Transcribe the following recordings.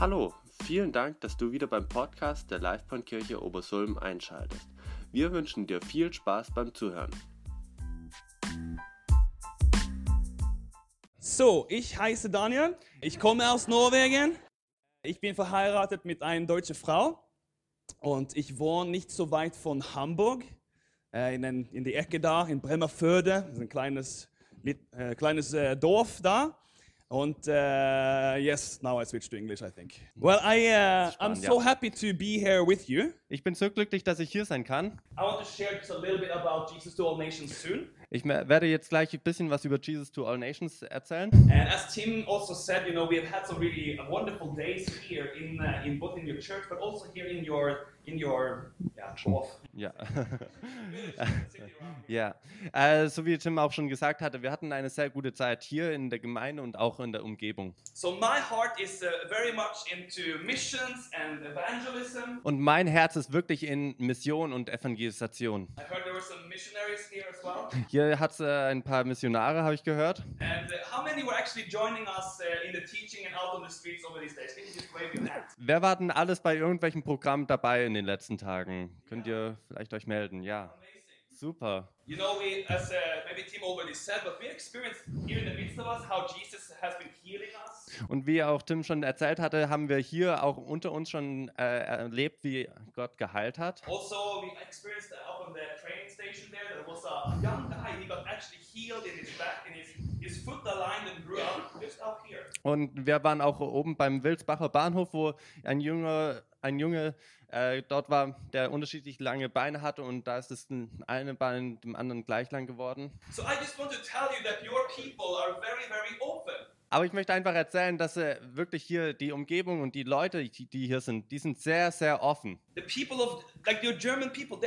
Hallo, vielen Dank, dass du wieder beim Podcast der Livebahnkirche Obersulm einschaltest. Wir wünschen dir viel Spaß beim Zuhören. So, ich heiße Daniel, ich komme aus Norwegen. Ich bin verheiratet mit einer deutschen Frau und ich wohne nicht so weit von Hamburg, äh, in, den, in die Ecke da, in Bremerförde, das ist ein kleines, äh, kleines äh, Dorf da. Und uh, yes, now I switch to English, I think. Well, I, uh, I'm so happy to be here with you. Ich bin so glücklich, dass ich hier sein kann. I want to share just a little bit about Jesus to all nations soon. Ich werde jetzt gleich ein bisschen was über Jesus to All Nations erzählen. And as Tim also said, you know, we have had some really wonderful days here in, uh, in both in your church, but also here in your in your yeah, dorf. Ja. ja. Äh, so wie Tim auch schon gesagt hatte, wir hatten eine sehr gute Zeit hier in der Gemeinde und auch in der Umgebung. So my heart is uh, very much into missions and evangelism. Und mein Herz ist wirklich in Mission und Evangelisation. I heard there were some missionaries here as well. Hier hat es äh, ein paar Missionare, habe ich gehört. And uh, us uh? Wer war denn alles bei irgendwelchen Programmen dabei in den letzten Tagen? Könnt ihr vielleicht euch melden? Ja. Amazing. Super. You know, we, as uh, maybe Tim already said, but we experienced here in the midst of us how Jesus has been healing us. Und wie auch Tim schon erzählt hatte, haben wir hier auch unter uns schon äh, erlebt, wie Gott geheilt hat. Also, we experienced that up on the train station there. There was a young guy. He got actually healed in his back, and his, his foot aligned and grew up just up here. Und wir waren auch oben beim Wilsbacher Bahnhof, wo ein Junge, ein Junge äh, dort war, der unterschiedlich lange Beine hatte und da ist das eine Bein dem anderen gleich lang geworden. So I just want to tell you that your people are very, very open. Aber ich möchte einfach erzählen, dass äh, wirklich hier die Umgebung und die Leute, die, die hier sind, die sind sehr, sehr offen. Of, like people.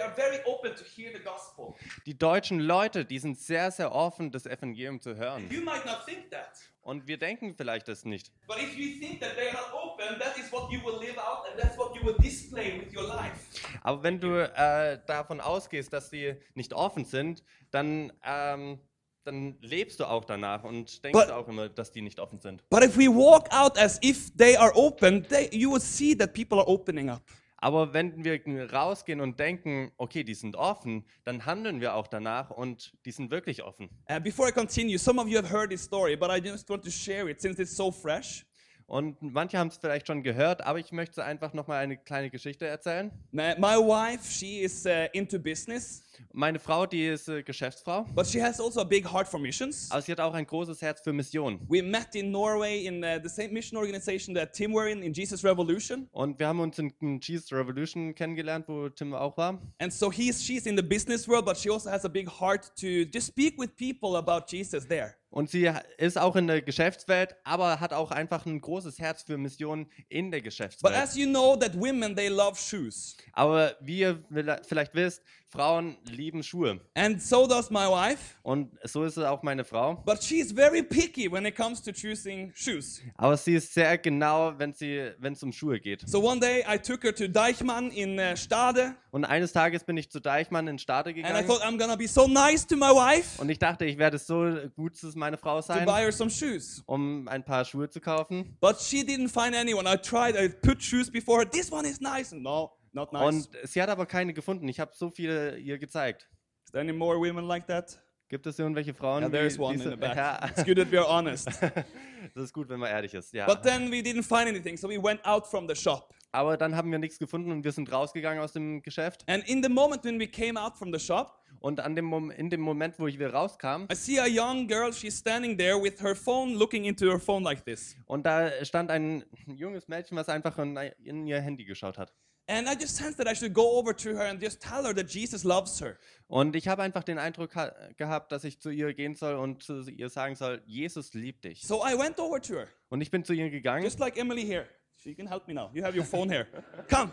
Die deutschen Leute, die sind sehr, sehr offen, das Evangelium zu hören. You might not think that. Und wir denken vielleicht das nicht. But if you think that they are not open, that is what you will live out and that's what you will display with your life. Aber wenn du äh, davon ausgehst, dass die nicht offen sind, dann, ähm, dann lebst du auch danach und denkst But- auch immer, dass die nicht offen sind. But if we walk out as if they are open, they, you will see that people are opening up. Aber wenn wir rausgehen und denken, okay, die sind offen, dann handeln wir auch danach und die sind wirklich offen. Uh, before I continue, some of you have heard this story, but I just want to share it since it's so fresh. Und manche haben es vielleicht schon gehört, aber ich möchte einfach nochmal eine kleine Geschichte erzählen. My, my wife, she is uh, into business, Meine Frau, die ist äh, Geschäftsfrau, but she has also a big heart for missions. aber sie hat auch ein großes Herz für Mission. We met in Norway in uh, the same mission organization that Tim were in, in Jesus Revolution. Und wir haben uns in, in Jesus Revolution kennengelernt, wo Tim auch war. And so he's, she's in the business world, but she also has a big heart to just speak with people about Jesus there. Und sie ist auch in der Geschäftswelt, aber hat auch einfach ein großes Herz für Missionen in der But Geschäftswelt. as you know, that women, they love shoes. Aber wie ihr vielleicht wisst, Frauen lieben Schuhe. And so does my wife. Und so ist es auch meine Frau. But she's very picky when it comes to choosing shoes. Aber sie ist sehr genau, wenn sie, wenn es um Schuhe geht. So one day I took her to Deichmann in uh, Stade, Und eines Tages bin ich zu Deichmann in Stade and I gegangen. thought I'm gonna be so nice to my wife Und ich dachte, ich werde so gut zu meiner Frau to sein, buy her some shoes. um ein paar Schuhe zu kaufen. But she didn't find anyone. I tried, I put shoes before her. This one is nice. No, not nice. Und sie hat aber keine gefunden. Ich habe so viele ihr gezeigt. is there any more women like that? Gibt es irgendwelche Frauen? Yeah, die there's one diese- in the back. It's good that we are honest. das ist gut, wenn man ehrlich ist. Ja. But then we didn't find anything, so we went out from the shop. Aber dann haben wir nichts gefunden und wir sind rausgegangen aus dem Geschäft. And in the moment when we came out from the shop, Und an dem Mom in dem Moment, wo ich wieder rauskam, I see a young girl. She's standing there with her phone, looking into her phone like this. und da stand ein junges Mädchen, was einfach in, in ihr Handy geschaut hat. And I just sensed that I should go over to her and just tell her that Jesus loves her. Und ich habe einfach den Eindruck ha gehabt, dass ich zu ihr gehen soll und zu ihr sagen soll, Jesus liebt dich. So I went over to her, Und ich bin zu ihr gegangen, just like Emily here. She can help me now. You have your phone here. Come.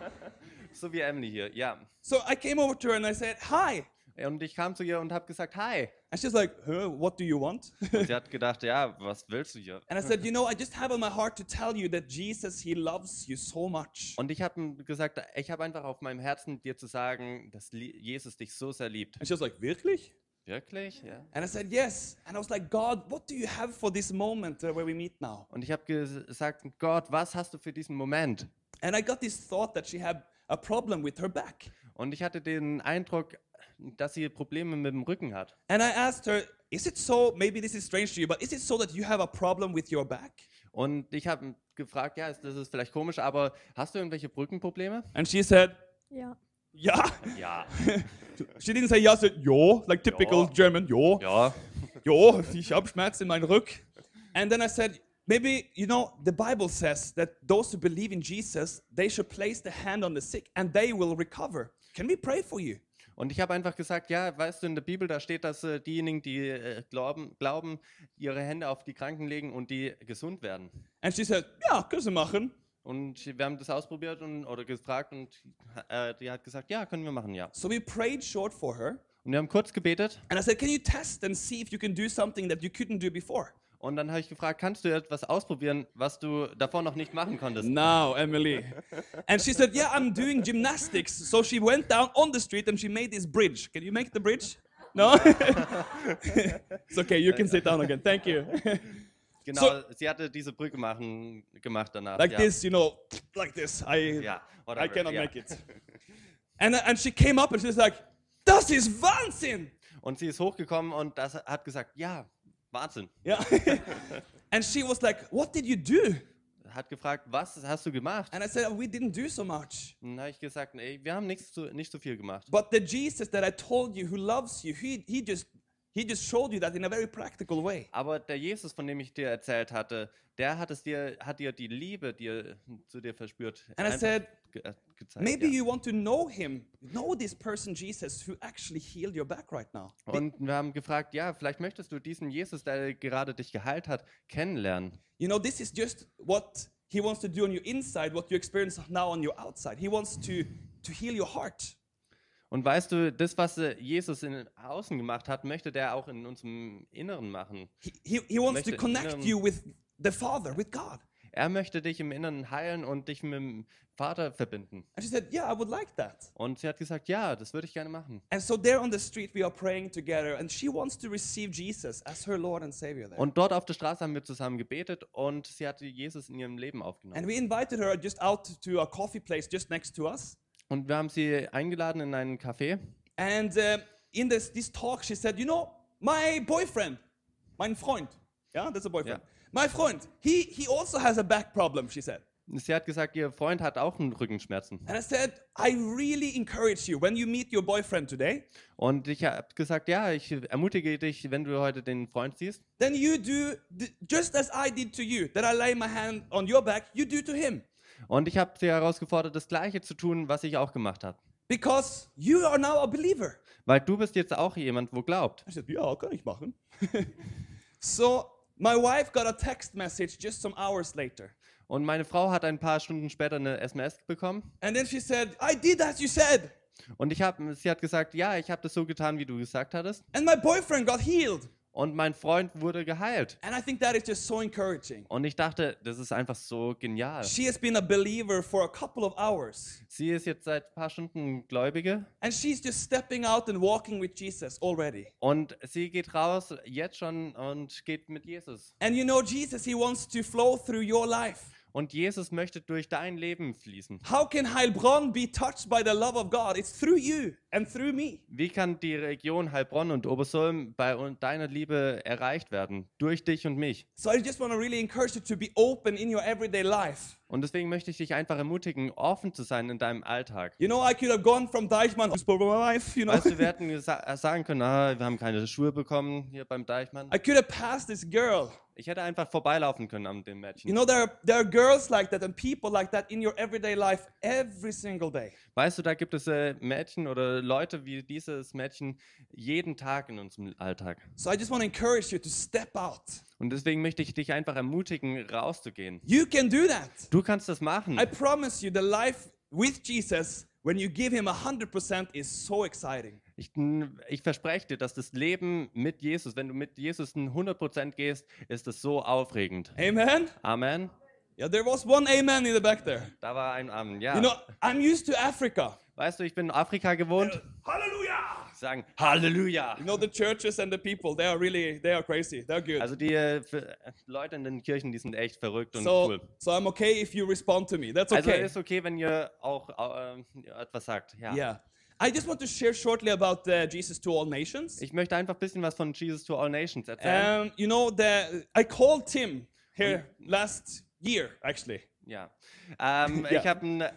so wie Emily hier, ja. So I came over to her and I said, Hi. Und ich kam zu ihr und habe gesagt, hi. And she's like, huh, What do you want? Und sie hat gedacht, ja, was willst du hier? and I said, You know, I just have on my heart to tell you that Jesus, He loves you so much. Und ich habe gesagt, ich habe einfach auf meinem Herzen dir zu sagen, dass Jesus dich so sehr liebt. And she was like, Wirklich? Wirklich? Ja. And I said, Yes. And I was like, God, what do you have for this moment uh, where we meet now? Und ich habe gesagt, Gott, was hast du für diesen Moment? And I got this thought that she had a problem with her back. Und ich hatte den Eindruck, dass sie Probleme mit dem Rücken hat. And I asked her, Is it so? Maybe this is strange to you, but is it so that you have a problem with your back? Und ich habe gefragt, ja, ist- das ist vielleicht komisch, aber hast du irgendwelche Brückenprobleme? And she said, Ja. Yeah. Ja. She didn't say yes, she said, Jo, like typical Ja. German, Jo. Ja. Jo, ich habe Schmerz in meinem Rücken. And then I said, maybe, you know, the Bible says that those who believe in Jesus, they should place the hand on the sick and they will recover. Can we pray for you? Und ich habe einfach gesagt, ja, weißt du, in der Bibel, da steht, dass äh, diejenigen, die äh, glauben, glauben, ihre Hände auf die Kranken legen und die gesund werden. And she said, ja, können Sie machen. Und wir haben das ausprobiert und, oder gefragt und äh, die hat gesagt, ja, können wir machen, ja. So we prayed short for her. Und wir haben kurz gebetet And I said, can you test and see if you can do something that you couldn't do before? und dann habe ich gefragt, kannst du etwas ausprobieren, was du davor noch nicht machen konntest? Now, Emily. And she said, yeah, I'm doing gymnastics. So she went down on the street and she made this bridge. Can you make the bridge? No? it's okay, you can sit down again. Thank you. Genau, So- sie hatte diese Brücke machen, gemacht danach. like ja. this, you know, like this. I, Ja, I cannot ja. make it. And, and she came up and she's like, das ist Wahnsinn. Und sie ist hochgekommen und das hat gesagt, ja, Wahnsinn. Yeah. and she was like, what did you do? Hat gefragt, was hast du gemacht? And I said, we didn't do so much. Und dann habe ich gesagt, nee, wir haben nichts zu, nicht so viel gemacht. But the Jesus that I told you who loves you, he, he just he just showed you that in a very practical way. Aber der Jesus, von dem ich dir erzählt hatte, der hat es dir, hat dir die Liebe dir, zu dir verspürt. And I said, ge äh, gezeigt. maybe ja. you want to know him, know this person Jesus who actually healed your back right now. Und wir haben gefragt, ja, vielleicht möchtest du diesen Jesus, der gerade dich geheilt hat, kennenlernen. You know, this is just what he wants to do on your inside, what you experience now on your outside. He wants to to heal your heart. Und weißt du, das, was äh, Jesus in außen gemacht hat, möchte der auch in unserem Inneren machen. He, he, he wants to connect you with the Father, with God. Er möchte dich im Inneren heilen und dich mit dem Vater verbinden. And she said, Yeah, I would like that. Und sie hat gesagt, ja, das würde ich gerne machen. And so there on the street, we are praying together, and she wants to receive Jesus as her Lord and Savior there. Und dort auf der Straße haben wir zusammen gebetet und sie hatte Jesus in ihrem Leben aufgenommen. And we invited her just out to a coffee place just next to us. Und wir haben sie eingeladen in einen Café. And uh, in this, this talk, she said, You know, my boyfriend, mein Freund, yeah, that's a boyfriend. Yeah. My friend, he, he also has a back problem, she said. Sie hat gesagt, ihr Freund hat auch einen Rückenschmerzen. And I said, I really encourage you when you meet your boyfriend today, Und ich habe gesagt, ja, ich ermutige dich, wenn du heute den Freund siehst, then you do just as I did to you, that I lay my hand on your back, you do to him. Und ich habe sie herausgefordert, das Gleiche zu tun, was ich auch gemacht habe. Because you are now a believer. Weil du bist jetzt auch jemand, wo glaubt. I said, ja, kann ich machen. so my wife got a text message just some hours later. Und meine Frau hat ein paar Stunden später eine SMS bekommen. And then she said, I did as you said. Und ich hab, sie hat gesagt, ja, ich habe das so getan, wie du gesagt hattest. And my boyfriend got healed. Und mein Freund wurde geheilt. And I think that is just so encouraging. Und ich dachte, das ist einfach so genial. She has been a believer for a couple of hours. Sie ist jetzt seit ein paar Stunden Gläubige And she's just stepping out and walking with Jesus already. und sie geht raus jetzt schon und geht mit Jesus. And you know, Jesus, He wants to flow through your life. Und Jesus möchte durch dein Leben fließen. How can Heilbronn be touched by the love of God? It's through you and through me. Wie kann die Region Heilbronn und Obersulm bei deiner Liebe erreicht werden? Durch dich und mich. So I just want to really encourage you to be open in your everyday life. Und deswegen möchte ich dich einfach ermutigen, offen zu sein in deinem Alltag. You know, I could have gone from Deichmann to my wife, you know. Weißt du, wir hätten sagen können, ah, wir haben keine Schuhe bekommen hier beim Deichmann. I could have passed this girl. Ich hätte einfach vorbeilaufen können an dem You Mädchen. know, there are, there are girls like that and people like that in your everyday life every single day. Weißt du, da gibt es äh, Mädchen oder Leute wie dieses Mädchen jeden Tag in unserem Alltag. So I just want to encourage you to step out. Und deswegen möchte ich dich einfach ermutigen, rauszugehen. You can do that. Du kannst das machen. I promise you, the life with Jesus, when you give Him 100%, is so exciting. Ich, ich verspreche dir, dass das Leben mit Jesus, wenn du mit Jesus ein 100% gehst, ist es so aufregend. Amen? Amen. Yeah, there was one amen in the back there. Da war ein Amen. Ja. You know, I'm used to Africa. weißt du, ich bin in Afrika gewohnt. Hallelujah! sagen Halleluja. You know, the churches and the people, they are really, they are crazy. They're good. Also die äh, für- Leute in den Kirchen, die sind echt verrückt und so, cool. so I'm okay if you respond to me. That's Also okay. ist okay, wenn ihr auch äh, etwas sagt. Ja. yeah. I just want to share shortly about uh, Jesus to all nations. Ich möchte einfach ein bisschen was von Jesus to All Nations erzählen. Um, you know, the, I called Tim here last year, actually. ja. Ähm, Ja. Ich habe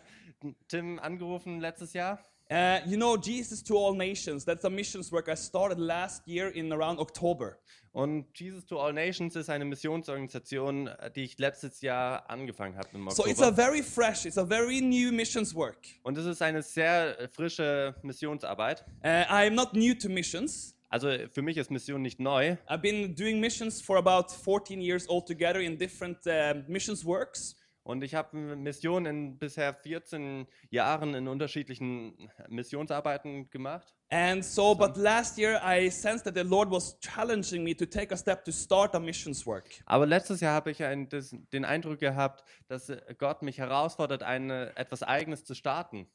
Tim angerufen letztes Jahr. Uh, you know, Jesus to all nations, that's a missions work I started last year in around October. Und Jesus to All Nations ist eine Missionsorganisation, die ich letztes Jahr angefangen habe im So it's a Oktober. very fresh, it's a very new missions work. Und es ist eine sehr äh, frische Missionsarbeit. Uh, I'm not new to missions. Also für mich ist Mission nicht neu. I've been doing missions for about 14 years altogether in different uh, missions works. Und ich habe Missionen in bisher 14 Jahren in unterschiedlichen Missionsarbeiten gemacht. And so, but last year I sensed that the Lord was challenging me to take a step to start a missions work. Aber letztes Jahr habe ich ein, das, den Eindruck gehabt, dass äh, Gott mich herausfordert, eine, etwas Eigenes zu starten.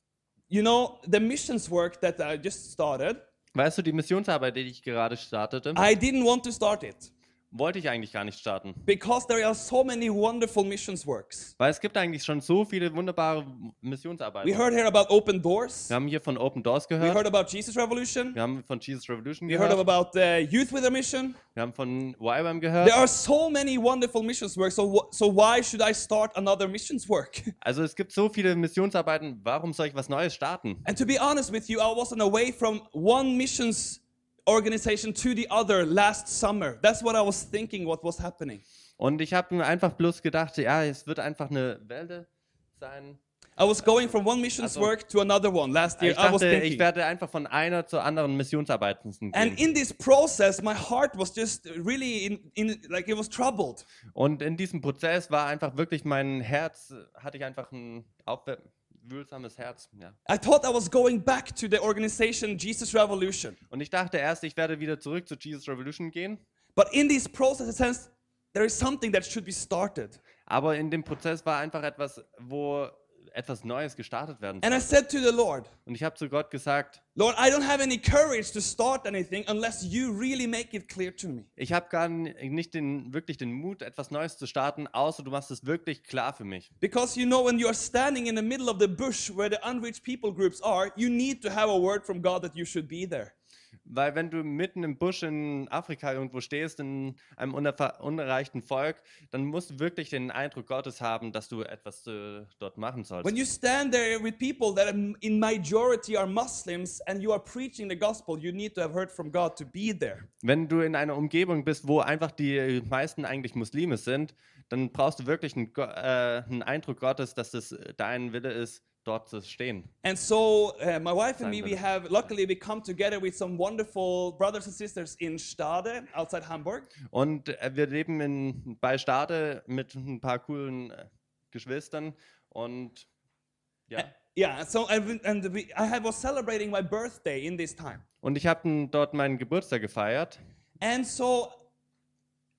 You know, the missions work that I just started, Weißt du, die Missionsarbeit, die ich gerade startete, I didn't want to start it wollte ich eigentlich gar nicht starten. because there are so many wonderful missions works. Weil es gibt eigentlich schon so viele wunderbare Missionsarbeiten. We heard here about open doors. Wir haben hier von Open Doors We gehört. heard about Jesus Revolution. Wir haben von Jesus Revolution We heard gehört. about uh, Youth with a Mission. Wir haben von YWAM There gehört. are so many wonderful missions work. So, so why should I start another missions work? Also es gibt so viele Missionsarbeiten. Warum soll ich was Neues starten? and to be honest with you, I was on the way from one missions organization to the other last summer. That's what I was thinking. What was happening? Und ich habe mir einfach bloß gedacht, ja, es wird einfach eine Welle sein. I was going from one missions Also- work to another one last year. Ich I was dachte, ich thinking. werde einfach von einer zur anderen Missionsarbeit gehen. And in this process, my heart was just really in, in like it was troubled. Und in diesem Prozess war einfach wirklich mein Herz, hatte ich einfach ein aufwühlsames Herz. Ja. I thought I was going back to the organization Jesus Revolution. Und ich dachte erst, ich werde wieder zurück zu Jesus Revolution gehen. But in this process, it says there is something that should be started. Aber in dem Prozess war einfach etwas, wo etwas Neues gestartet werden And I said to the Lord, Und ich habe zu Gott gesagt, Lord, I don't have any courage to start anything unless you really make it clear to me. ich habe gar nicht den, wirklich den Mut, etwas Neues zu starten, außer du machst es wirklich klar für mich. Because you know, when you are standing in the middle of the bush where the unreached people groups are, you need to have a word from God that you should be there. Weil wenn du mitten im Busch in Afrika irgendwo stehst, in einem unerreichten Volk, dann musst du wirklich den Eindruck Gottes haben, dass du etwas äh, dort machen sollst. When you stand there with people that in majority are Muslims and you are preaching the gospel, you need to have heard from God to be there. Wenn du in einer Umgebung bist, wo einfach die meisten eigentlich Muslime sind, dann brauchst du wirklich einen, äh, einen Eindruck Gottes, dass das äh, dein Wille ist, dort zu stehen. And so, uh, my wife and me, we have luckily we come together with some wonderful brothers and sisters in Stade outside Hamburg. Und äh, wir leben in, bei Stade mit ein paar coolen äh, Geschwistern und ja. Yeah, so I've, and we, I had, was celebrating my birthday in this time. Und ich habe dort meinen Geburtstag gefeiert And so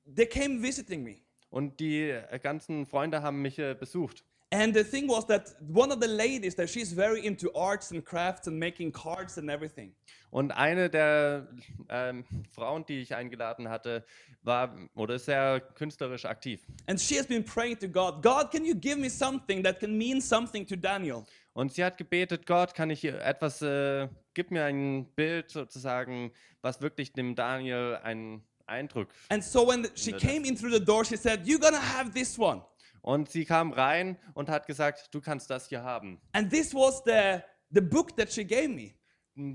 they came visiting me. und die äh, ganzen Freunde haben mich besucht. And the thing was that one of the ladies that she's very into arts and crafts and making cards and everything. Und eine der ähm, Frauen, die ich eingeladen hatte, war oder ist sehr künstlerisch aktiv. And she has been praying to God, God, can you give me something that can mean something to Daniel? Und sie hat gebetet, Gott, kann ich etwas, äh, gib mir ein Bild sozusagen, was wirklich dem Daniel einen Eindruck. And so when the- she came in through the door, she said, You're gonna have this one. Und sie kam rein und hat gesagt, du kannst das hier haben. And this was the, the book that she gave me.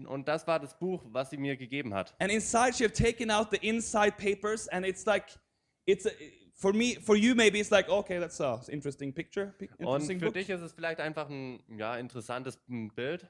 Und das war das Buch, was sie mir gegeben hat. And inside, she have taken out the inside papers, and it's like, it's a, for me, for you, maybe it's like, okay, that's a interesting picture, pic- Und interesting für book. dich ist es vielleicht einfach ein ja, interessantes mm, Bild.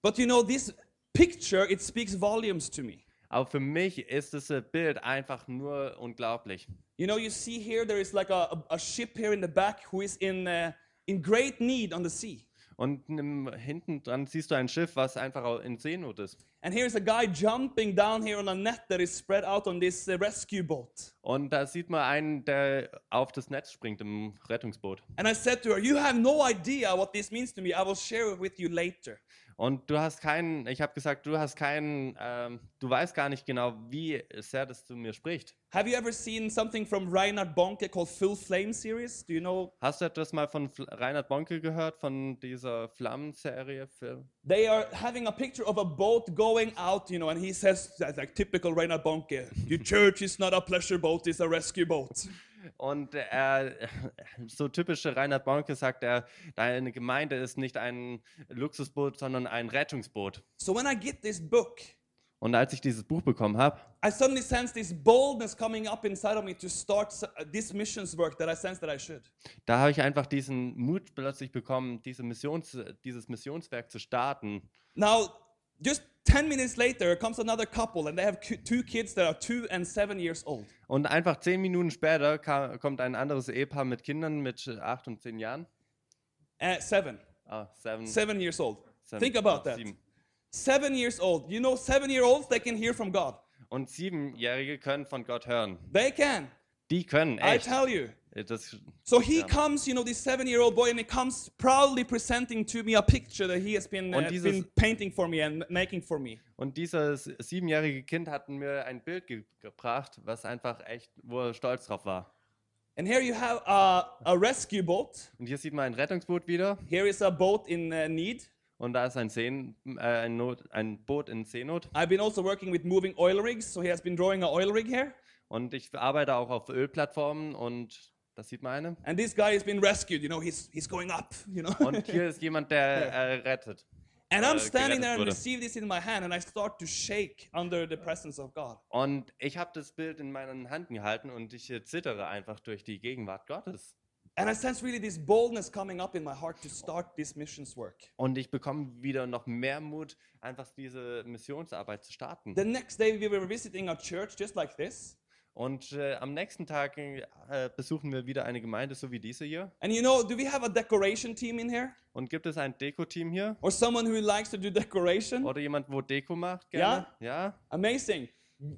But you know, this picture, it speaks volumes to me. Aber für mich ist das Bild einfach nur unglaublich. You know, you see here, there is like a, a, ship here in the back who is in, uh, in great need on the sea. Und im, hinten dran siehst du ein Schiff, was einfach in Seenot ist. And here's a guy jumping down here on a net that is spread out on this uh, rescue boat. Und da sieht man einen, der auf das Netz springt im Rettungsboot. And I said to her, You have no idea what this means to me. I will share it with you later. Und du hast keinen, ich habe gesagt, du hast keinen, ähm, du weißt gar nicht genau, wie sehr das zu mir spricht. Have you ever seen something from Reinhard Bonke called Full Flame series? Do you know? Hast du etwas mal von Fl- Reinhard Bonke gehört, von dieser Flammenserie? Film? They are having a picture of a boat going out, you know, and he says, like typical Reinhard Bonke, your church is not a pleasure boat, it's a rescue boat. Und er, so typische Reinhard Bonke sagt er, deine Gemeinde ist nicht ein Luxusboot, sondern ein Rettungsboot. So when I get this book, Und als ich dieses Buch bekommen habe, I suddenly sense this boldness coming up inside of me to start uh, this missions work that I sense that I should. da habe ich einfach diesen Mut plötzlich bekommen, diese Missions, dieses Missionswerk zu starten. Now, just 10 minutes later comes another couple, and they have two kids that are two and seven years old. Und einfach zehn Minuten später ka- kommt ein anderes Ehepaar mit Kindern mit acht und zehn Jahren. Uh, seven, Ah, seven, seven years old. seven, Think about that. Sieben. Seven years old. You know, seven year olds, they can hear from God. Und Siebenjährige können von Gott hören. They can. Die können I echt. tell you. Das, So he Yeah. comes, you know, this seven-year-old boy, and he comes proudly presenting to me a picture that he has been, uh, Und dieses- been painting for me and making for me. und dieses siebenjährige Kind hat mir ein Bild ge gebracht, was einfach echt, wo er stolz drauf war. And here you have a, a rescue boat. Und hier sieht man ein Rettungsboot wieder. Here is a boat in uh, need. Und da ist ein, Seen, äh, ein, Not, ein Boot in Seenot. I've been also working with moving oil rigs, so he has been drawing a oil rig here. Und ich arbeite auch auf Ölplattformen und das sieht man eine. And this guy has been rescued. You know, he's he's going up. You know. Und hier ist jemand, der äh, rettet. and I'm äh, standing there and receive this in my hand, and I start to shake under the presence of God. Und ich habe das Bild in meinen Händen gehalten und ich zittere einfach durch die Gegenwart Gottes. And I sense really this boldness coming up in my heart to start this missions work. Und ich bekomme wieder noch mehr Mut, einfach diese Missionsarbeit zu starten. The next day we were visiting a church just like this. Und äh, am nächsten Tag äh, besuchen wir wieder eine Gemeinde, so wie diese hier. And you know, do we have a decoration team in here? Und gibt es ein Deko-Team hier? Or someone who likes to do decoration? Oder jemand, wo Deko macht gerne? Ja. Amazing.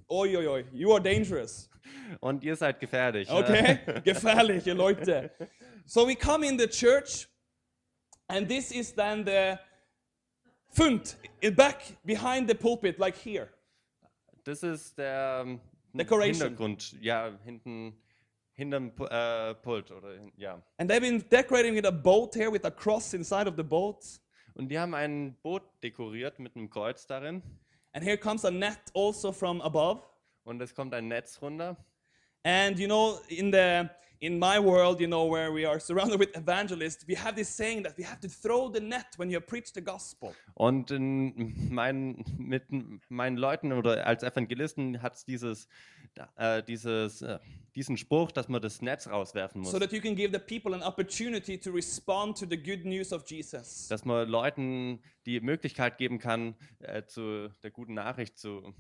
Oi, oi, oi. You are dangerous. Und ihr seid gefährlich. ja. Okay? Gefährliche Leute. So we come in the church, and this is then the in back behind the pulpit, like here. Das ist der ähm, Decoration. Hintergrund. Ja, hinten, hinterm äh, Pult. Oder, ja. And they've been decorating with a boat here with a cross inside of the boat. Und die haben ein Boot dekoriert mit einem Kreuz darin. And here comes a net also from above. Und es kommt ein Netz runter. And you know, in the in my world, you know, where we are surrounded with evangelists, we have this saying that we have to throw the net when you preach the gospel. Und in meinen, mit meinen Leuten oder als Evangelisten hat es dieses, äh, dieses, äh, diesen Spruch, dass man das Netz rauswerfen muss. So that you can give the people an opportunity to respond to the good news of Jesus. dass man Leuten die Möglichkeit geben kann, äh, zu der guten Nachricht zu.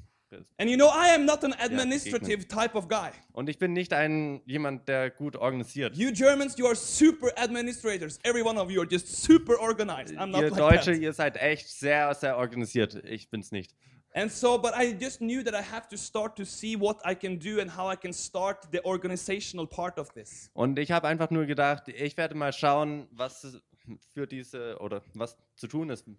And you know, I am not an administrative type of guy. Und ich bin nicht ein jemand, der gut organisiert. You Germans, you are super administrators. Every one of you are just super organized. I'm not Ihr like Deutsche, that. ihr seid echt sehr, sehr organisiert. Ich bin's nicht. And so, but I just knew that I have to start to see what I can do and how I can start the organizational part of this. Und ich habe einfach nur gedacht, ich werde mal schauen, was für diese oder was zu tun ist. um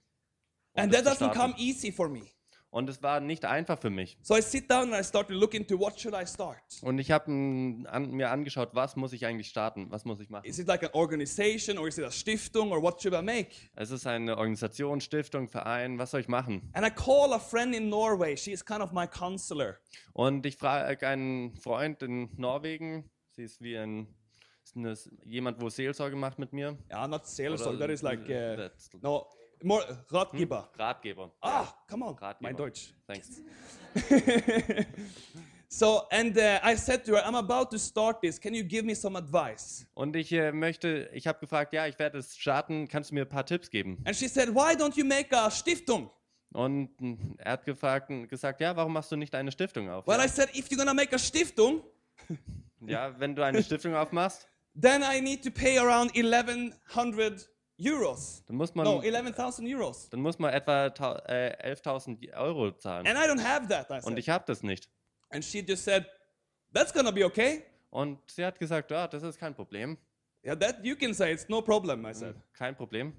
And that doesn't come easy for me. Und es war nicht einfach für mich. So I sit down and I start to look into what should I start? Und ich habe an, mir angeschaut, was muss ich eigentlich starten? Was muss ich machen? Is it like an organization or is it a Stiftung or what should I make? Es ist eine Organisation, Stiftung, Verein. Was soll ich machen? And I call a friend in Norway. She is kind of my counselor. Und ich frage einen Freund in Norwegen, sie ist wie ein ist eine, jemand, wo Seelsorge macht mit mir. Yeah, not Oder- that is like, uh, no, more Ratgeber. Ratgeber. Ah, come on, Ratgeber. mein Deutsch. Thanks. So, and uh, I said to her, I'm about to start this. Can you give me some advice? Und ich äh, möchte, ich habe gefragt, ja, ich werde es starten, kannst du mir ein paar Tipps geben? And she said, Why don't you make a Stiftung? Und mh, er hat gefragt, gesagt, ja, warum machst du nicht eine Stiftung auf? Well, ja, I said, If you're gonna make a Stiftung, ja, wenn du eine Stiftung aufmachst, then I need to pay around 1100 euros. dann muss man, No, 11,000 euros. dann muss man etwa äh, 11.000 Euro zahlen. And I don't have that, I Und ich habe das nicht. And she just said, That's gonna be okay. Und sie hat gesagt, ja, das ist kein Problem. Yeah, that you can say, it's no problem, I said. Kein Problem.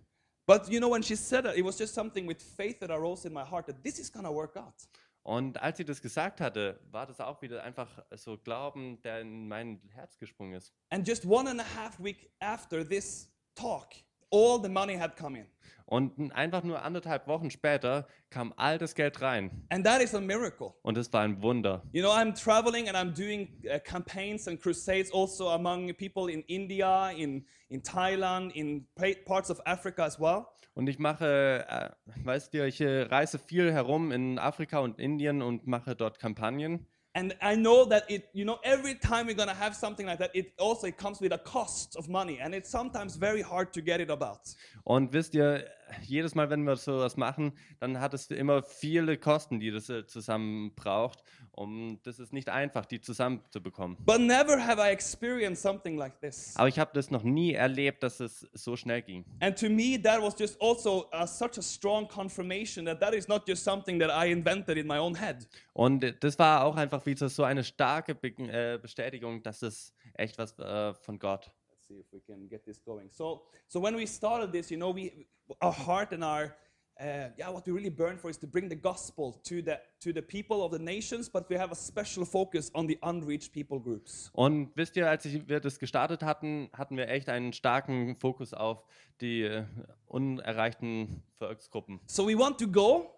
But you know, when she said that, it was just something with faith that arose in my heart that this is to work out. Und als sie das gesagt hatte, war das auch wieder einfach so Glauben, der in mein Herz gesprungen ist. And just one and a half week after this talk, all the money had come in. Und einfach nur anderthalb Wochen später kam all das Geld rein. And that is a miracle. Und es war ein Wunder. You know, I'm traveling and I'm doing uh, campaigns and crusades also among people in India, in, in Thailand, in pa- parts of Africa as well. Und ich mache, äh, weißt du, ich äh, reise viel herum in Afrika und Indien und mache dort Kampagnen. And I know that it, you know, every time we're gonna have something like that, it also it comes with a cost of money, and it's sometimes very hard to get it about. Und wisst ihr, jedes Mal, wenn wir sowas machen, dann hat es immer viele Kosten, die das äh, zusammen braucht. Und das ist nicht einfach, die zusammenzubekommen. But never have I experienced something like this. Aber ich habe das noch nie erlebt, dass es so schnell ging. And to me, that was just also uh, such a strong confirmation that that is not just something that I invented in my own head. Und das war auch einfach wieder so eine starke äh, Bestätigung, dass es echt was äh, von Gott. See if we can get this going. So, so when we started this, you know, we our heart and our uh, yeah, what we really burn for is to bring the gospel to the to the people of the nations, but we have a special focus on the unreached people groups. Und wisst ihr, als wir das gestartet hatten, hatten wir echt einen starken Fokus auf die äh, unerreichten Volksgruppen. So we want to go,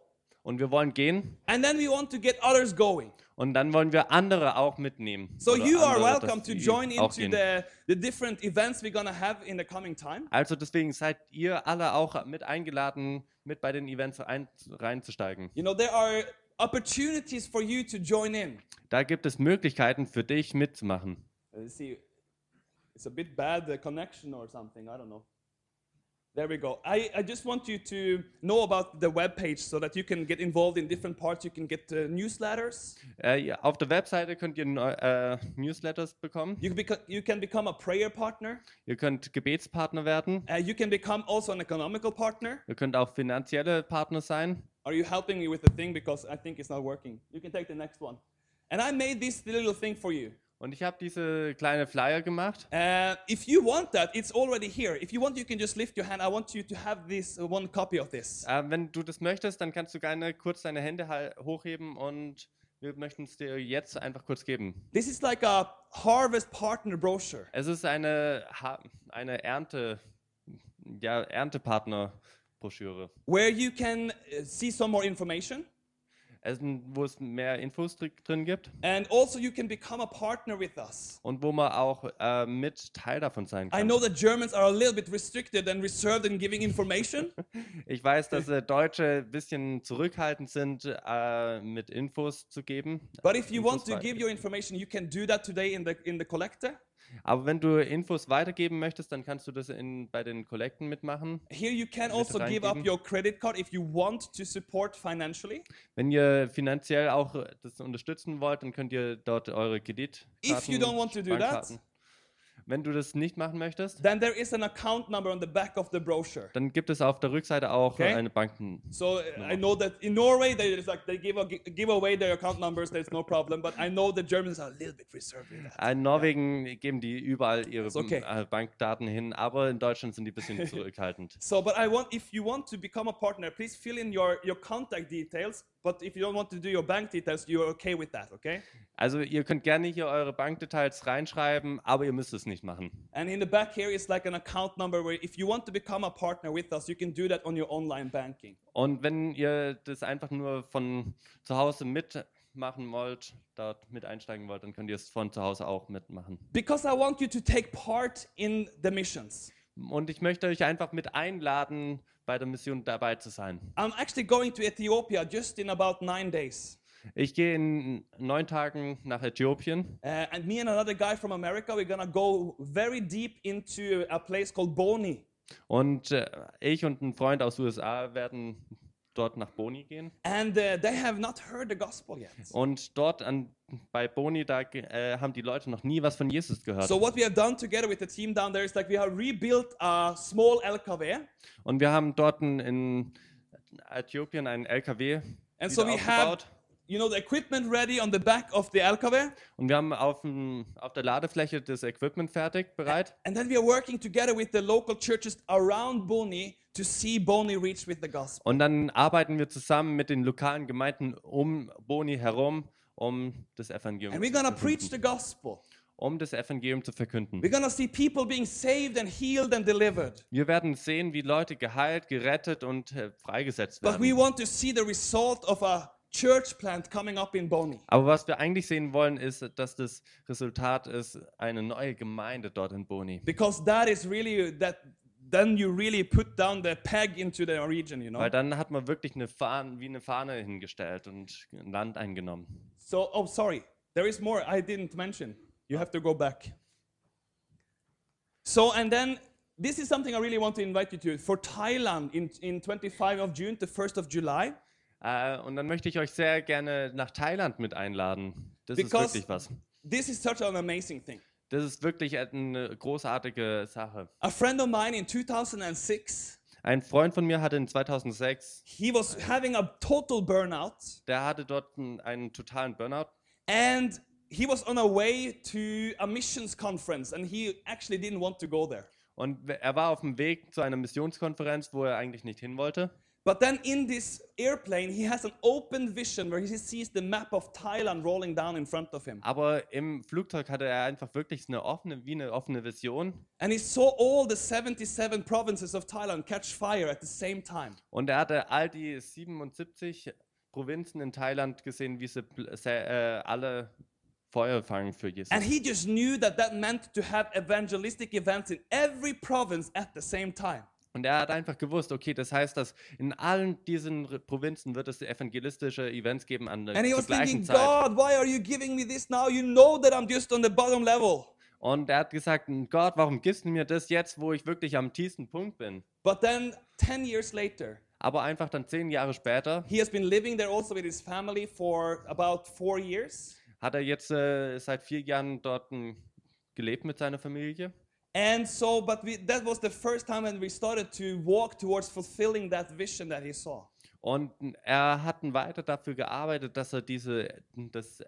Und wir wollen gehen and then we want to get others going. und dann wollen wir andere auch mitnehmen. So you are welcome to join into gehen. the, the different events we're gonna have in the coming time. Also deswegen seid ihr alle auch mit eingeladen, mit bei den Events ein, reinzusteigen. You know, there are opportunities for you to join in. Da gibt es Möglichkeiten für dich mitzumachen. Let's see, it's a bit bad the connection or something. I don't know. There we go. I, I just want you to know about the web page so that you can get involved in different parts. You can get uh, newsletters. Äh, ja, auf der Webseite könnt ihr neu, äh, Newsletters bekommen. You beco- you can become a prayer partner. Ihr könnt Gebetspartner werden. Uh, you can become also an economical partner. Ihr könnt auch finanzielle Partner sein. Are you helping me with the thing because I think it's not working? You can take the next one. And I made this little thing for you. Und ich habe diese kleine Flyer gemacht. Uh, if you want that, it's already here. If you want, you can just lift your hand. I want you to have this uh, one copy of this. Äh, wenn du das möchtest, dann kannst du gerne kurz deine Hände hochheben und wir möchten es dir jetzt einfach kurz geben. This is like a harvest partner brochure. Es ist eine, ha eine Ernte, ja, Erntepartner-Broschüre, where you can uh, see some more information es, wo es mehr Infos dr- drin gibt and also you can become a partner with us. und wo man auch äh, mit Teil davon sein I kann. know that Germans are a little bit restricted and reserved in giving information, Ich weiß, dass äh, Deutsche ein bisschen zurückhaltend sind, äh, mit Infos zu geben. but if you want Infos to wei- give your information, you can do that today in the in the collector. Aber wenn du Infos weitergeben möchtest, dann kannst du das in, bei den Kollekten mitmachen. Here you can also give up your credit card if you want to support financially. Wenn ihr finanziell auch das unterstützen wollt, dann könnt ihr dort eure Kreditkarten, If you don't want to do that, Wenn du das nicht machen möchtest, then there is an account number on the back of the brochure. dann gibt es auf der Rückseite auch Okay. eine Banken. So uh, I know that in Norway they it's like they give, a, give away their account numbers. There's no problem. But I know the Germans are a little bit reserved with that. In Norwegen geben die überall ihre Ist okay. äh, Bankdaten hin, aber in Deutschland sind die ein bisschen zurückhaltend. So, but I want if you want to become a partner, please fill in your your contact details. But if you don't want to do your bank details, you're okay with that, okay? Also ihr könnt gerne hier eure Bankdetails reinschreiben, aber ihr müsst es nicht machen. And in the back here is like an account number where if you want to become a partner with us, you can do that on your online banking. Und wenn ihr das einfach nur von zu Hause mitmachen wollt, dort mit einsteigen wollt, dann könnt ihr es von zu Hause auch mitmachen. Because I want you to take part in the missions. Und ich möchte euch einfach mit einladen, bei der Mission dabei zu sein. I'm actually going to Ethiopia just in about nine days. Ich gehe in neun Tagen nach Äthiopien Uh, and me and another guy from America, we're gonna go very deep into a place called Boni. und äh, ich und ein Freund aus USA werden dort nach Boni gehen. And uh, they have not heard the gospel yet. Und dort an, bei Boni, da äh, haben die Leute noch nie was von Jesus gehört. So what we have done together with the team down there is like we have rebuilt a small LKW. Und wir haben dort in, Äthiopien einen LKW And so we have. You know, the equipment ready on the back of the LKW. Und wir haben auf, dem, auf der Ladefläche das Equipment fertig, bereit. And then we are working together with the local churches around Boni to see Boni reach with the gospel. Und dann arbeiten wir zusammen mit den lokalen Gemeinden um Boni herum, um das Evangelium, And we're to preach verkünden, the gospel. um das Evangelium zu verkünden. We're to see people being saved and healed and delivered. Wir werden sehen, wie Leute geheilt, gerettet und äh, freigesetzt But we werden. want to see the result of a church plant coming up in Boni. Aber was wir eigentlich sehen wollen, ist, dass das Resultat ist eine neue Gemeinde dort in Boni. Because that is really that then you really put down the peg into the region, you know. Weil dann hat man wirklich eine Fahne, wie eine Fahne hingestellt und ein Land eingenommen. So, oh, sorry. There is more I didn't mention. You have to go back. So, and then this is something I really want to invite you to. For Thailand in, in 25 of June to 1st of July, Äh, und dann möchte ich euch sehr gerne nach Thailand mit einladen. Das Because- ist wirklich was. this is such an amazing thing. Das ist wirklich eine großartige Sache. A friend of mine in 2006, Ein Freund von mir hatte in 2006, he was having a total burnout der hatte dort einen, einen totalen Burnout and he was on a way to a missions conference and he actually didn't want to go there. und er war auf dem Weg zu einer Missionskonferenz, wo er eigentlich nicht hin wollte. But then in this airplane, he has an open vision where he sees the map of Thailand rolling down in front of him. Aber im Flugzeug hatte er einfach wirklich eine offene, wie eine offene Vision. And he saw all the 77 provinces of Thailand catch fire at the same time. Und er hatte all die 77 Provinzen in Thailand gesehen, wie sie äh, alle Feuer fangen für Jesus. And he just knew that that meant to have evangelistic events in every province at the same time. Und er hat einfach gewusst, okay, das heißt, dass in allen diesen Provinzen wird es evangelistische Events geben an der And he zur was gleichen thinking, Zeit. God, why are you giving me this now? You know that I'm just on the bottom level. Und er hat gesagt, Gott, warum gibst du mir das jetzt, wo ich wirklich am tiefsten Punkt bin? But then 10 years later, Aber einfach dann zehn Jahre später he has been living there also with his family for about four years. hat er jetzt äh, seit vier Jahren dort ähm, gelebt mit seiner Familie. And so, but we, that was the first time when we started to walk towards fulfilling that vision that he saw. Und er hat weiter dafür gearbeitet, dass er diese, das,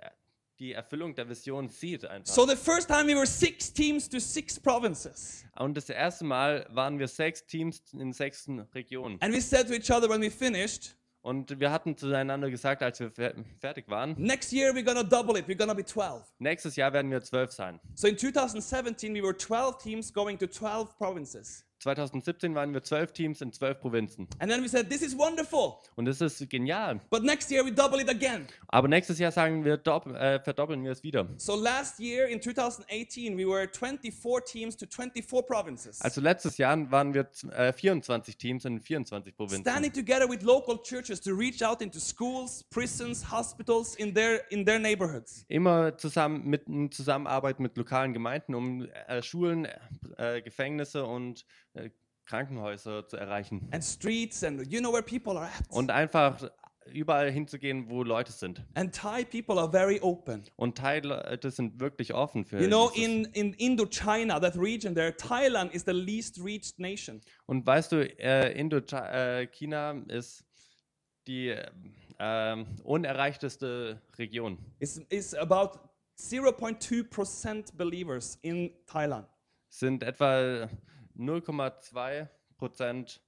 die Erfüllung der Vision sieht einfach. So the first time we were six teams to six provinces. Und das erste Mal waren wir sechs Teams in sechs Regionen. And we said to each other when we finished, Und wir hatten zueinander gesagt, als wir fer- fertig waren, next year we're to double it. We're to be 12. nächstes Jahr werden wir zwölf sein. So in 2017, we were 12 teams going to 12 provinces. 2017 waren wir zwölf Teams in zwölf Provinzen. And then we said, this is wonderful. Und das ist genial. But next year we double it again. Aber nächstes Jahr sagen wir, äh, verdoppeln wir es wieder. So last year in 2018, we were 24 teams to 24 provinces. Also letztes Jahr waren wir äh, 24 Teams in 24 Provinzen. Standing together with local churches to reach out into schools, prisons, hospitals in their in their neighborhoods. Immer zusammen mit in Zusammenarbeit mit lokalen Gemeinden, um äh, Schulen, äh, Gefängnisse und äh, Krankenhäuser zu erreichen. And streets and you know where people are at. Und einfach überall hinzugehen, wo Leute sind. And Thai people are very open. Und Thai-Leute sind wirklich offen für You know, Jesus. in, in Indochina, that region there, Thailand is the least reached nation. Und weißt du, äh, Indochina ist die ähm, unerreichteste Region. It's, it's about 0.2% believers in Thailand. Sind etwa 0,2 Prozent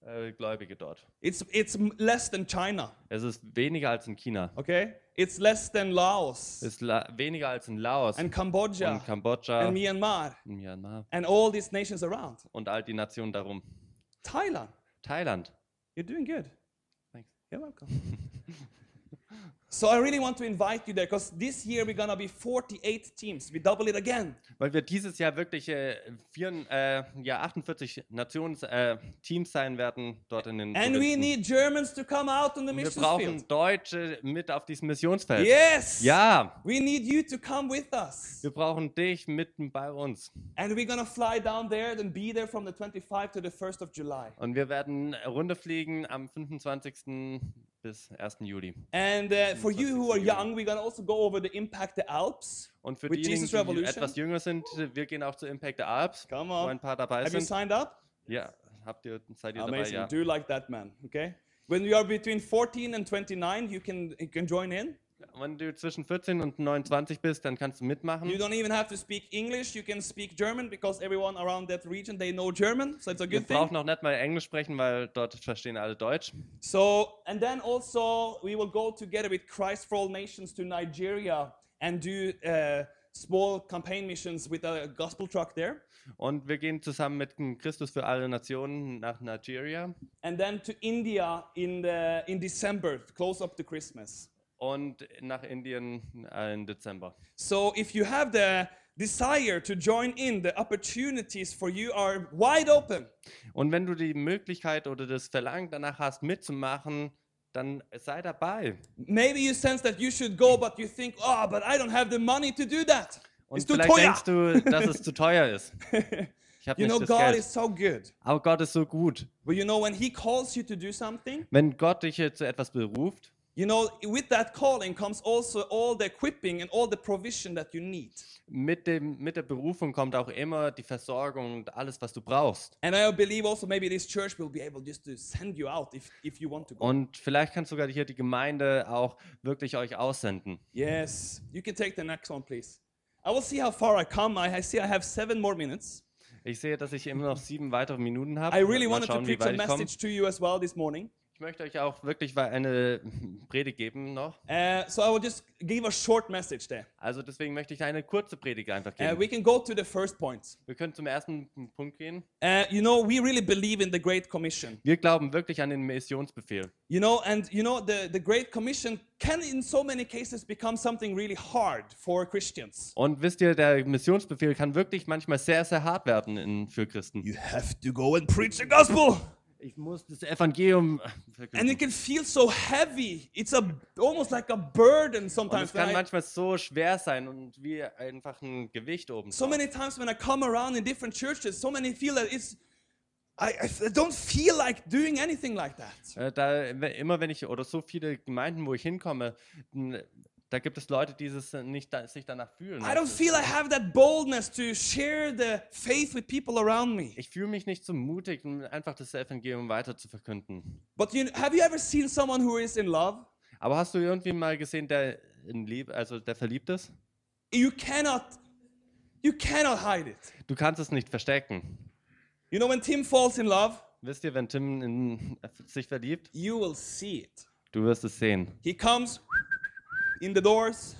äh, Gläubige dort. It's, it's less than China, Es ist weniger als in China. okay? It's less than Laos Es ist la weniger als in Laos and Cambodia und Kambodscha, and Myanmar Myanmar and all these nations around. und all die Nationen darum. Thailand, Thailand. you're doing good. Thanks. You're welcome. so I really want to invite you there because this year we're gonna be 48 teams. We double it again. Weil wir dieses Jahr wirklich äh, vier, äh, ja, 48 Nations äh, Teams sein werden dort in den And we need Germans to come out on the wir mission brauchen. Deutsche mit auf diesem Missionsfeld. Yes. Ja, We need you to come with us. wir brauchen dich mitten bei uns. And we're gonna fly down there, then be there from the 25 to the 1st of July. Und wir werden runterfliegen am 25. Bis 1. Juli. And uh, for you who are young, we're gonna also go over the Impact the Alps. Und für diejenigen, Jesus die Revolution? etwas jünger sind, wir gehen auch zu Impact the Alps, Come wo on. ein paar dabei Have you signed up? Ja, habt ihr, seid ihr dabei? Amazing. Ja. Do like that, man. Okay. When you are between 14 and 29, you can, you can join in. Wenn du zwischen 14 und 29 bist, dann kannst du mitmachen. You don't even have to speak English. You can speak German because everyone around that region they know German, so it's a Wir good thing. brauchen noch nicht mal Englisch sprechen, weil dort verstehen alle Deutsch. So, and then also we will go together with Christ for All Nations to Nigeria and do uh, small campaign missions with a gospel truck there. Und wir gehen zusammen mit Christus für alle Nationen nach Nigeria And then to India in, the, in December, close up to Christmas. Und nach Indien äh, im Dezember. So if you have the desire to join in, the opportunities for you are wide open. Und wenn du die Möglichkeit oder das Verlangen danach hast, mitzumachen, dann sei dabei. Maybe you sense that you should go, but you think, oh, but I don't have the money to do that. Und It's too vielleicht denkst du, dass es zu teuer ist. Ich habe You know, nicht das God Geld. is so good. Aber Gott ist so gut. But you know, when He calls you to do something, Wenn Gott dich zu etwas beruft, you know, with that calling comes also all the equipping and all the provision that you need. mit, dem, mit der Berufung kommt auch immer die Versorgung und alles, was du brauchst. And I believe also maybe this church will be able just to send you out if, if you want to go. Und vielleicht kann sogar hier die Gemeinde auch wirklich euch aussenden. Yes, you can take the next one, please. I will see how far I come. I, see I have seven more minutes. Ich sehe, dass ich immer noch sieben weitere Minuten habe. I really wanted to schauen, wie preach a ich komme. message to you as well this morning. Ich möchte euch auch wirklich eine Predigt geben noch. Uh, so I will just give a short message there. Also deswegen möchte ich eine kurze Predigt einfach Uh, geben. we can go to the first point. Wir können zum ersten Punkt gehen. Uh, you know, we really believe in the Great Commission. Wir glauben wirklich an den Missionsbefehl. You know, and you know, the, the Great Commission can in so many cases become something really hard for Christians. Und wisst ihr, der Missionsbefehl kann wirklich manchmal sehr, sehr hart werden in, für Christen. You have to go and preach the gospel. Ich muss das Evangelium And it can feel so heavy. It's a almost like a burden Und sometimes. es kann manchmal so schwer sein und wie einfach ein Gewicht oben. so many times when I come around in different churches, so many feel that it's I, I don't feel like doing anything like that. Äh, Da, immer wenn ich, oder so viele Gemeinden, wo ich hinkomme, da gibt es Leute, die es nicht da, sich danach fühlen. I don't feel I have that boldness to share the faith with people around me. Ich fühle mich nicht so mutig, einfach das Evangelium weiter zu verkünden. But you, have you ever seen someone who is in love? Aber hast du irgendwie mal gesehen, der in Liebe, also der verliebt ist? You cannot, you cannot hide it. Du kannst es nicht verstecken. You know when Tim falls in love, Wisst ihr, wenn Tim in, sich verliebt, you will see it. du wirst es sehen. He comes in the doors,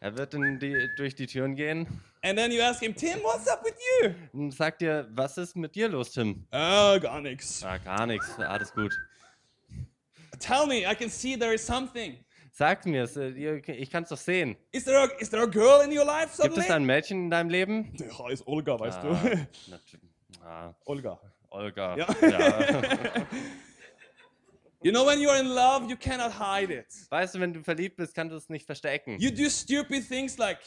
Er wird die, durch die Türen gehen and then you ask him, Tim, what's up with you? und sagt dir, was ist mit dir los, Tim? Oh, gar nix. Ah, gar nichts, alles gut. Tell me, I can see there is something. Sag mir, äh, ich kann es doch sehen. Is there a, is there a girl in your life Gibt suddenly? es ein Mädchen in deinem Leben? Ja, ist Olga, weißt Ah, du. ah, Olga. Olga. Ja. Ja. You know, when you're in love, you cannot hide it. Weißt du, wenn du verliebt bist, kannst du es nicht verstecken. You do stupid things like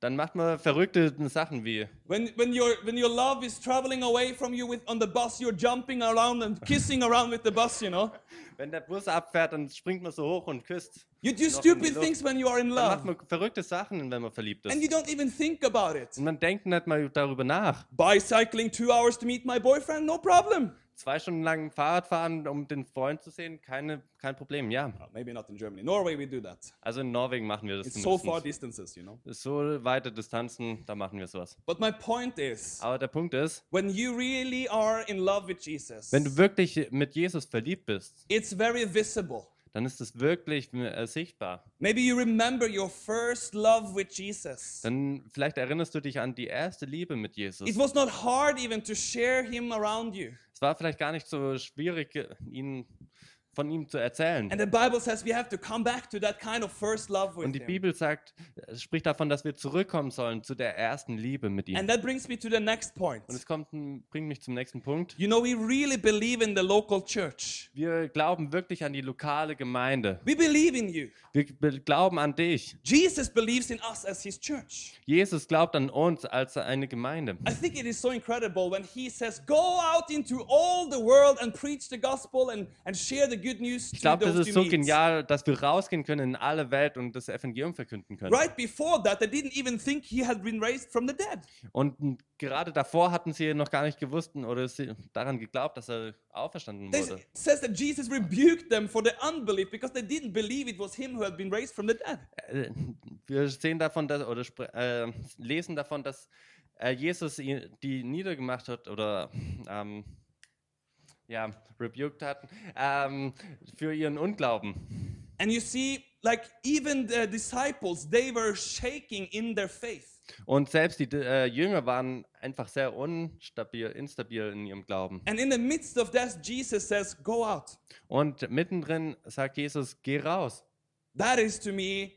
Dann macht man verrückte Sachen wie, when, when, your, when your love is traveling away from you with, on the bus, you're jumping around and kissing around with the bus, you know. wenn der Bus abfährt, dann springt man so hoch und küsst. You do stupid things when you are in Dann macht love. man verrückte Sachen, wenn man verliebt And ist. you don't even think about it. Und man denkt nicht mal darüber nach. Bicycling two hours to meet my boyfriend, no problem. Zwei Stunden lang Fahrrad fahren, um den Freund zu sehen, keine, kein Problem, ja. Uh, maybe not in Germany. Norway, we do that. Also in Norwegen machen wir das It's so far distances, you know. So weite Distanzen, da machen wir sowas. But my point is, Aber der Punkt ist, when you really are in love with Jesus, wenn du wirklich mit Jesus verliebt bist, it's very visible. dann ist es wirklich äh, sichtbar. Maybe you remember your first love with Jesus. Dann vielleicht erinnerst du dich an die erste Liebe mit Jesus. It was not hard even to share him around you. War vielleicht gar nicht so schwierig, ihn, von ihm zu erzählen. And the Bible says we have to come back to that kind of first love with Und die. Bibel sagt, es spricht davon, dass wir zurückkommen sollen zu der ersten Liebe mit ihm. And that brings me to the next point. Und es kommt, bringt mich zum nächsten Punkt. You know, we really believe in the local church. Wir glauben wirklich an die lokale Gemeinde. We believe in you. Wir be- glauben an dich. Jesus believes in us as his church. Jesus glaubt an uns als eine Gemeinde. I think it is so incredible when he says, Go out into all the world and preach the gospel and, and share the Ich glaube, das ist so genial, dass wir rausgehen können in alle Welt und das Evangelium verkünden können. Right before that, they didn't even think he had been raised from the dead. Und gerade davor hatten sie noch gar nicht gewusst oder daran geglaubt, dass er auferstanden wurde. it says that Jesus rebuked them for their unbelief because they didn't believe it was him who had been raised from the dead. Äh, Wir sehen davon, dass, oder äh, lesen davon, dass äh, Jesus die niedergemacht hat oder ähm, ja, rebuked hat ähm, für ihren Unglauben. And you see, like even the disciples, they were shaking in their faith. Und selbst die äh, Jünger waren einfach sehr unstabil, instabil in ihrem Glauben. And in the midst of that, Jesus says, Go out. Und mittendrin sagt Jesus, geh raus. That is to me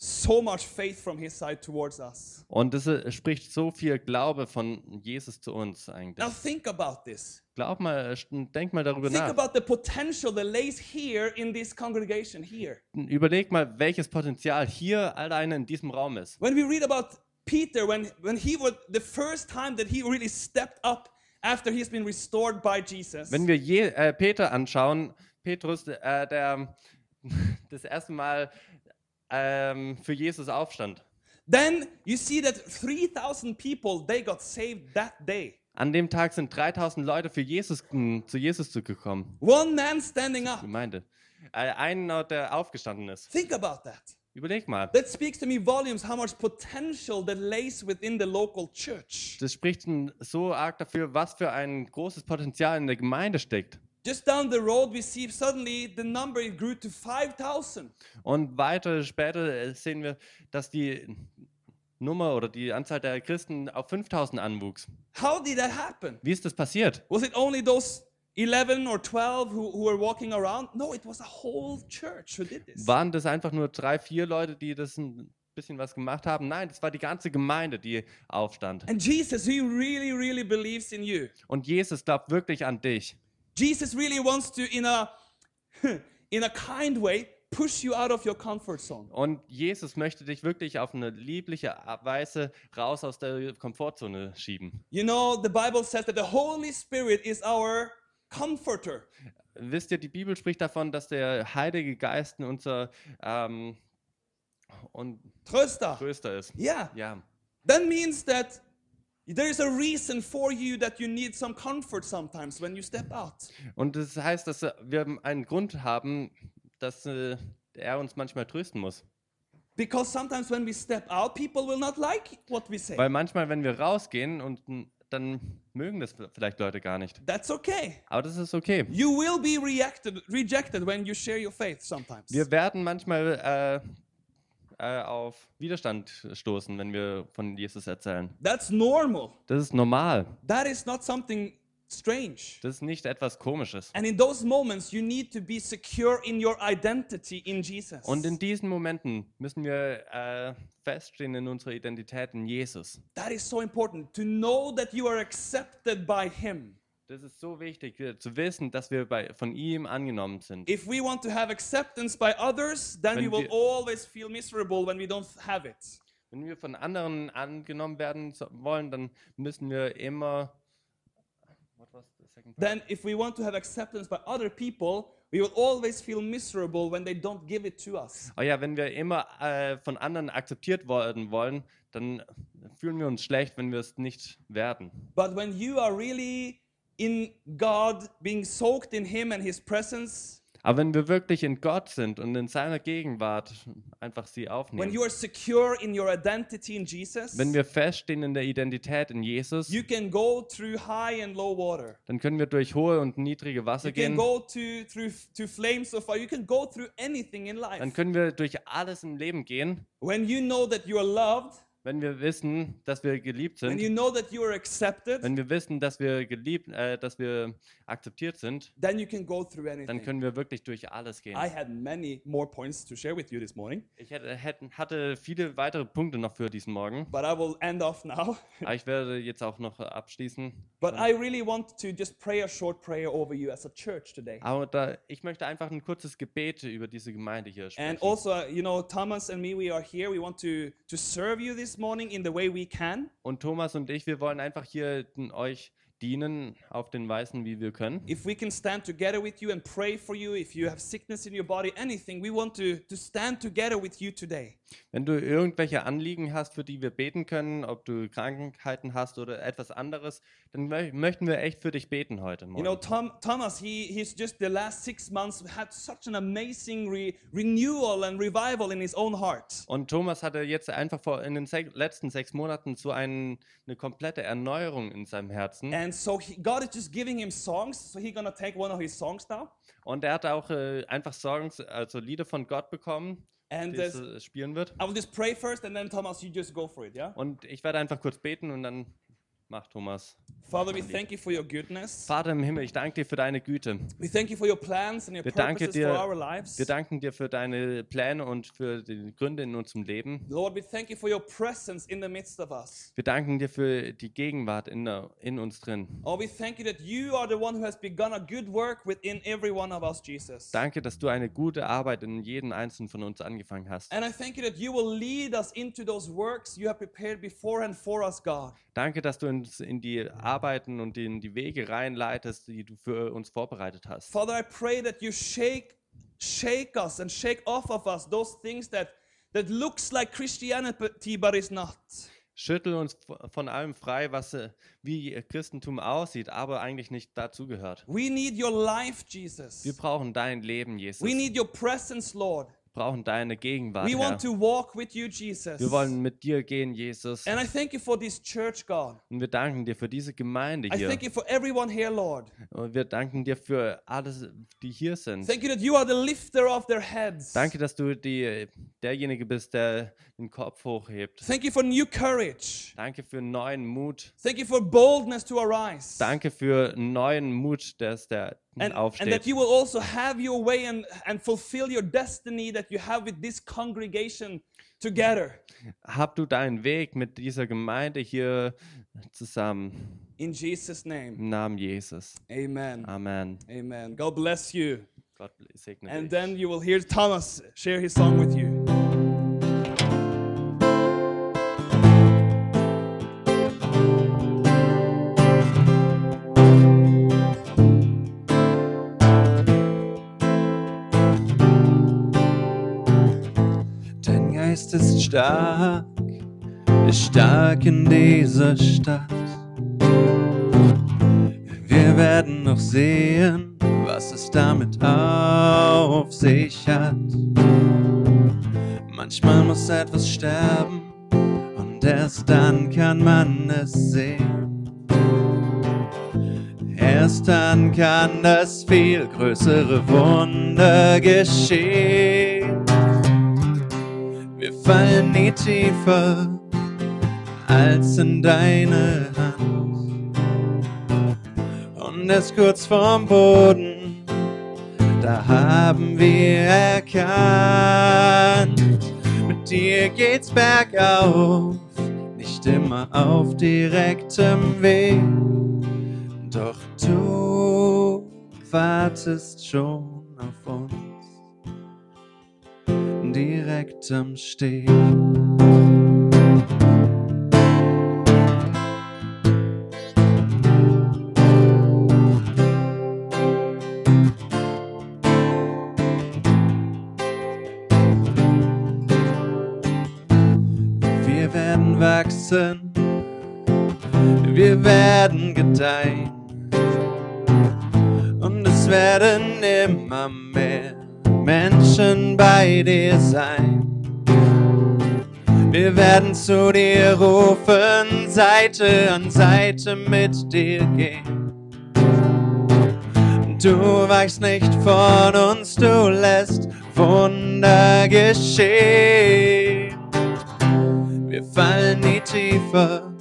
so much faith from his side towards us. Und das äh, spricht so viel Glaube von Jesus zu uns eigentlich. Now think about this. Glaub mal, äh, denk mal darüber Think nach. about the potential that lays here in this congregation here. Überleg mal, welches Potenzial hier alleine in diesem Raum ist. When we read about Peter, when, when he was the first time that he really stepped up after he's been restored by Jesus. Wenn wir je, äh, Peter anschauen, Petrus, äh, der das erste Mal ähm, für Jesus aufstand. Then you see that 3,000 people, they got saved that day. An dem Tag sind 3000 Leute für Jesus, m, zu Jesus zugekommen. One man standing up. Gemeinde. Äh, einer, der aufgestanden ist. Think about that. Überleg mal. That speaks to me volumes how much potential that lays within the local church. Das spricht so arg dafür, was für ein großes Potenzial in der Gemeinde steckt. Just down the road, we see suddenly the number it grew to 5,000. Und weiter später äh, sehen wir, dass die Nummer oder die Anzahl der Christen auf 5000 anwuchs. How did that happen? Wie ist das passiert? Was it only those 11 or 12 who, who were walking around? No, it was a whole church who did this. Waren das einfach nur drei, vier Leute, die das ein bisschen was gemacht haben? Nein, das war die ganze Gemeinde, die aufstand. And Jesus, he really, really believes in you. Und Jesus glaubt wirklich an dich. Jesus really wants to, in a, in a kind way, push you out of your comfort zone. Und Jesus möchte dich wirklich auf eine liebliche Weise raus aus der Komfortzone schieben. You know, the Bible says that the Holy Spirit is our comforter. Wisst ihr, die Bibel spricht davon, dass der Heilige Geist unser ähm, und Tröster. Tröster ist. Yeah. Ja. That means that there is a reason for you that you need some comfort sometimes when you step out. Und das heißt, dass wir einen Grund haben, dass äh, er uns manchmal trösten muss. Because sometimes when we step out, people will not like what we say. Weil manchmal, wenn wir rausgehen und dann mögen das vielleicht Leute gar nicht. That's okay. Aber das ist okay. You will be reacted, rejected when you share your faith sometimes. Wir werden manchmal äh, äh, auf Widerstand stoßen, wenn wir von Jesus erzählen. That's normal. Das ist normal. That is not something strange. Das ist nicht etwas Komisches. And in those moments, you need to be secure in your identity in Jesus. Und in diesen Momenten müssen wir äh, feststehen in unserer Identität in Jesus. that is so important to know that you are accepted by Him. Das ist so wichtig, zu wissen, dass wir bei, von ihm angenommen sind. If we want to have acceptance by others, then we Wenn will wir- always feel miserable when we don't have it. Wenn wir von anderen angenommen werden wollen, dann müssen wir immer. What was the second part? Then, if we want to have acceptance by other people, we will always feel miserable when they don't give it to us. Oh ja, wenn wir immer äh, von anderen akzeptiert werden wollen, dann fühlen wir uns schlecht, wenn wir es nicht werden. But when you are really in God, being soaked in Him and His presence, Aber wenn wir wirklich in Gott sind und in seiner Gegenwart einfach sie when aufnehmen, you are secure in your identity in Jesus, wenn wir feststehen in der Identität in Jesus, you can go through high and low water. dann können wir durch hohe und niedrige Wasser You can gehen. go to through to flames of fire. You can go through anything in Dann können wir durch alles im Leben gehen, When you know that you are loved, wenn wir wissen, dass wir geliebt when you sind, know that you are accepted, wenn wir wissen, dass wir geliebt, äh, dass wir akzeptiert sind, then you can go through dann anything. können wir wirklich durch alles gehen. I had many more points to share with you this morning, Ich hätte, hätten- hatte viele weitere Punkte noch für diesen Morgen, but I will end off now. aber ich werde jetzt auch noch abschließen. but I really want to just pray a short prayer over you as a church today. Aber da, ich möchte einfach ein kurzes Gebet über diese Gemeinde hier sprechen. And also, you know, Thomas and me, we are here. We want to to serve you this morning in the way we can. Und Thomas und ich, wir wollen einfach hier euch dienen auf den Weisen, wie wir können. If we can stand together with you and pray for you, if you have sickness in your body, anything, we want to, to stand together with you today. Wenn du irgendwelche Anliegen hast, für die wir beten können, ob du Krankheiten hast oder etwas anderes, dann mö möchten wir echt für dich beten heute You know, Morgen. Tom, Thomas, he, he's just the last six months had such an amazing re, renewal and revival in his own heart. Und Thomas hatte jetzt einfach vor in den sech letzten sechs Monaten so ein, eine komplette Erneuerung in seinem Herzen. And so he, God is just giving him songs. So he's gonna take one of his songs now. Und er hat auch äh, einfach Songs, also Lieder von Gott bekommen, And die er äh, spielen wird. I will just pray first, and then Thomas, you just go for it, yeah? Und ich werde einfach kurz beten und dann macht Thomas. Father, we thank you for your goodness. Vater im Himmel, ich danke dir für deine Güte. We thank you for your plans and your Wir danken purposes for dir, our lives. wir danken dir für deine Pläne und für die Gründe in unserem Leben. Lord, we thank you for your presence in the midst of us. Wir danken dir für die Gegenwart in, der, in uns drin. Oh, we thank you that you are the one who has begun a good work within every one of us, Jesus. Danke, dass du eine gute Arbeit in jedem einzelnen von uns angefangen hast. And I thank you that you will lead us into those works you have prepared beforehand for us, God. Danke, dass du uns in die Arbeiten und in die Wege reinleitest, die du für uns vorbereitet hast. Father, I pray that you shake shake us and shake off of us those things that that looks like Christianity but is not. Schüttel uns von allem frei, was äh, wie Christentum aussieht, aber eigentlich nicht dazugehört. We need your life, Jesus. Wir brauchen dein Leben, Jesus. We need your presence, Lord. Brauchen deine Gegenwart, We Herr. want to walk with you, Jesus. Wir wollen mit dir gehen, Jesus. And I thank you for this church, God. Und wir danken dir für diese Gemeinde I hier. thank you for everyone here, Lord. Und wir danken dir für alles, die hier sind. Thank you that you are the lifter of their heads. Danke, dass du die, derjenige bist, der den Kopf hochhebt. Thank you for new courage. Danke für neuen Mut. Thank you for boldness to arise. Danke für neuen Mut, dass der And, and that you will also have your way and, and fulfill your destiny that you have with this congregation together. Hab du deinen Weg mit dieser Gemeinde hier zusammen. In Jesus' name. Im Namen Jesus. Amen. Amen. Amen. God bless you. Gott segne And dich. then you will hear Thomas share his song with you. Stark, ist stark in dieser Stadt. Wir werden noch sehen, was es damit auf sich hat. Manchmal muss etwas sterben und erst dann kann man es sehen. Erst dann kann das viel größere Wunder geschehen. Wir fallen nie tiefer als in deine Hand. Und erst kurz vorm Boden, da haben wir erkannt, mit dir geht's bergauf, nicht immer auf direktem Weg. Doch du wartest schon auf uns direkt am Steg. Werden zu dir rufen, Seite an Seite mit dir gehen. Du weichst nicht von uns, du lässt Wunder geschehen. Wir fallen nie tiefer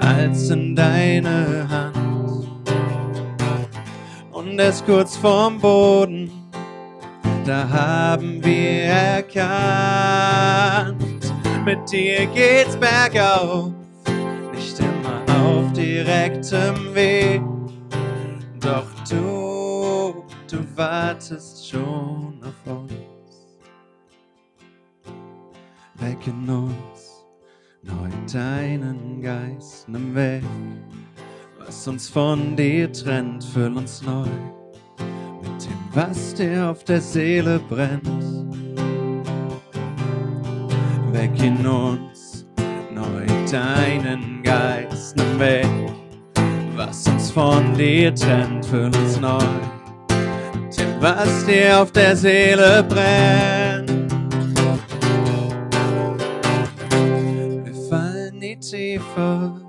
als in deine Hand. Und erst kurz vorm Boden, da haben wir erkannt, mit dir geht's bergauf, nicht immer auf direktem Weg. Doch du, du wartest schon auf uns. Weg in uns, neu deinen Geist, nimm weg, Was uns von dir trennt, füll uns neu mit dem, was dir auf der Seele brennt. Weck in uns neu deinen Geist, nimm weg, was uns von dir trennt, füll uns neu dem, was dir auf der Seele brennt. Wir fallen nie tiefer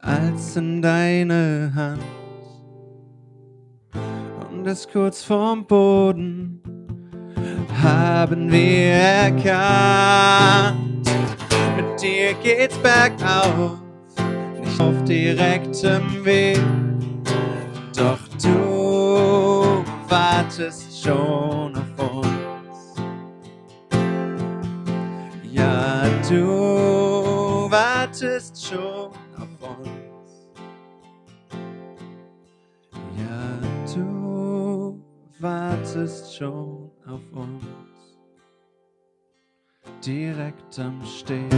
als in deine Hand. Und es kurz vorm Boden haben wir erkannt. Mit dir geht's bergauf, nicht auf direktem Weg. Doch du wartest schon auf uns. Ja, du wartest schon auf uns. Ja, du wartest schon auf uns. Direkt am Steg.